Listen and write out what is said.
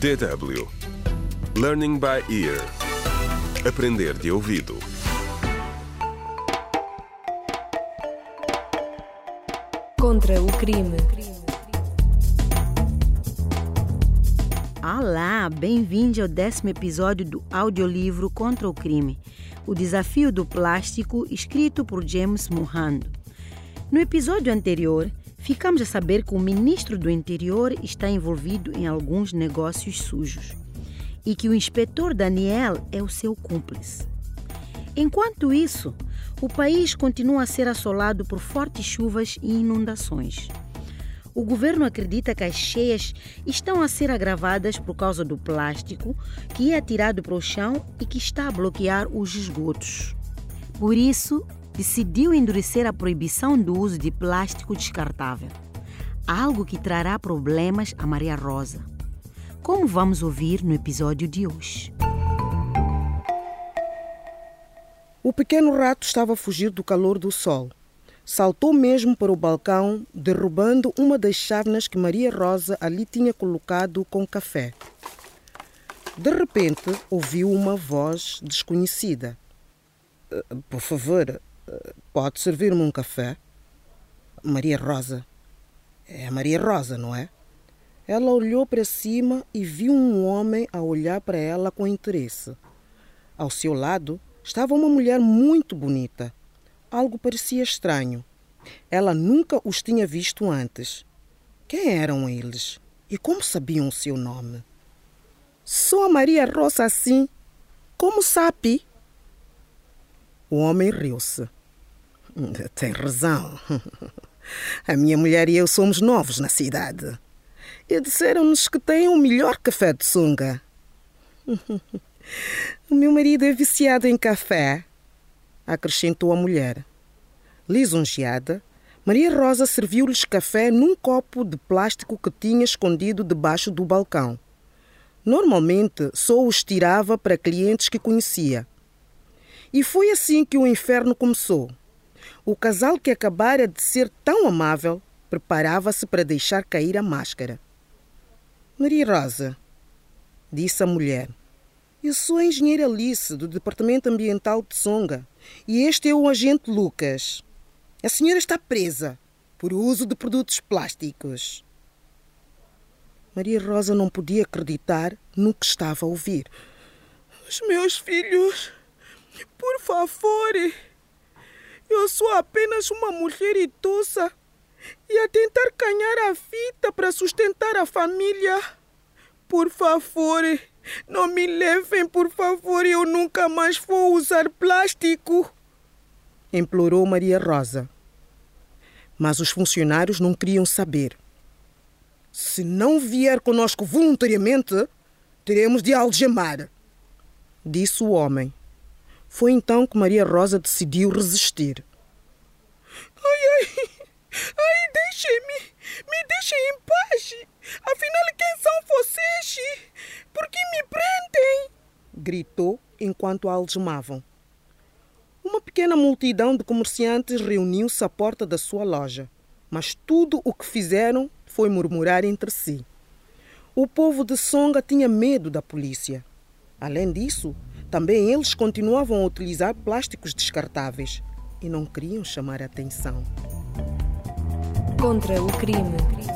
DW Learning by Ear Aprender de ouvido Contra o crime. Olá, bem-vindo ao décimo episódio do audiolivro Contra o Crime, o desafio do plástico, escrito por James Mohando. No episódio anterior, ficamos a saber que o ministro do Interior está envolvido em alguns negócios sujos e que o inspetor Daniel é o seu cúmplice. Enquanto isso, o país continua a ser assolado por fortes chuvas e inundações. O governo acredita que as cheias estão a ser agravadas por causa do plástico que é atirado para o chão e que está a bloquear os esgotos. Por isso, decidiu endurecer a proibição do uso de plástico descartável, algo que trará problemas a Maria Rosa, como vamos ouvir no episódio de hoje. O pequeno rato estava a fugir do calor do sol. Saltou mesmo para o balcão, derrubando uma das chávenas que Maria Rosa ali tinha colocado com café. De repente, ouviu uma voz desconhecida. "Eh, Por favor, pode servir-me um café? Maria Rosa. É a Maria Rosa, não é? Ela olhou para cima e viu um homem a olhar para ela com interesse. Ao seu lado estava uma mulher muito bonita. Algo parecia estranho. Ela nunca os tinha visto antes. Quem eram eles? E como sabiam o seu nome? Sou a Maria Rosa assim. Como sabe? O homem riu-se. Tem razão. A minha mulher e eu somos novos na cidade. E disseram-nos que têm o melhor café de sunga. O meu marido é viciado em café, acrescentou a mulher. Lisonjeada, Maria Rosa serviu-lhes café num copo de plástico que tinha escondido debaixo do balcão. Normalmente só os tirava para clientes que conhecia. E foi assim que o inferno começou. O casal que acabara de ser tão amável preparava-se para deixar cair a máscara. Maria Rosa, disse a mulher, eu sou a engenheira Alice, do Departamento Ambiental de Songa, e este é o agente Lucas. A senhora está presa por uso de produtos plásticos. Maria Rosa não podia acreditar no que estava a ouvir. Os meus filhos, por favor, eu sou apenas uma mulher idosa e a tentar ganhar a vida para sustentar a família. Por favor, não me levem, por favor, eu nunca mais vou usar plástico. Implorou Maria Rosa. Mas os funcionários não queriam saber. Se não vier conosco voluntariamente, teremos de algemar, disse o homem. Foi então que Maria Rosa decidiu resistir. Ai, ai, ai, deixem-me, me deixem em paz. Afinal, quem são vocês? Por que me prendem? Gritou enquanto a algemavam. Uma pequena multidão de comerciantes reuniu-se à porta da sua loja, mas tudo o que fizeram foi murmurar entre si. O povo de Songa tinha medo da polícia. Além disso, também eles continuavam a utilizar plásticos descartáveis e não queriam chamar a atenção. Contra o crime.